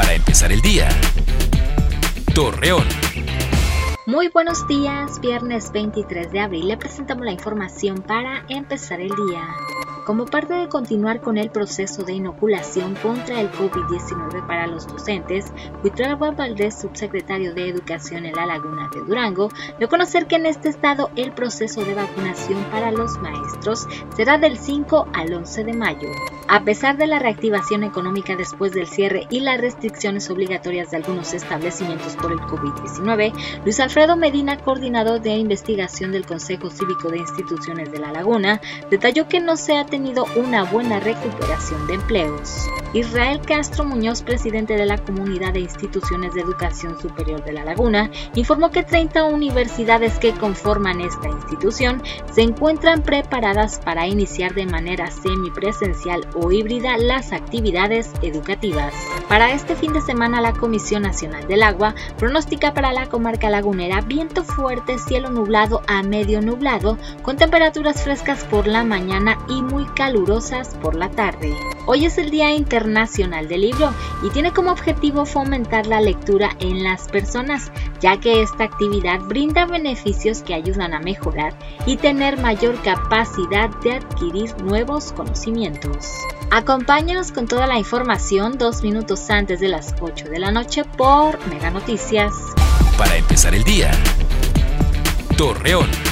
Para empezar el día. Torreón. Muy buenos días, viernes 23 de abril le presentamos la información para empezar el día. Como parte de continuar con el proceso de inoculación contra el COVID-19 para los docentes, Huitralba Valdés, subsecretario de Educación en la Laguna de Durango, dio a conocer que en este estado el proceso de vacunación para los maestros será del 5 al 11 de mayo. A pesar de la reactivación económica después del cierre y las restricciones obligatorias de algunos establecimientos por el COVID-19, Luis Alfredo Medina, coordinador de investigación del Consejo Cívico de Instituciones de La Laguna, detalló que no se ha tenido una buena recuperación de empleos. Israel Castro Muñoz, presidente de la Comunidad de Instituciones de Educación Superior de La Laguna, informó que 30 universidades que conforman esta institución se encuentran preparadas para iniciar de manera semipresencial o híbrida las actividades educativas. Para este fin de semana, la Comisión Nacional del Agua pronostica para la comarca lagunera viento fuerte, cielo nublado a medio nublado, con temperaturas frescas por la mañana y muy calurosas por la tarde. Hoy es el Día Internacional del Libro y tiene como objetivo fomentar la lectura en las personas, ya que esta actividad brinda beneficios que ayudan a mejorar y tener mayor capacidad de adquirir nuevos conocimientos. Acompáñanos con toda la información dos minutos antes de las 8 de la noche por Mega Noticias. Para empezar el día. Torreón.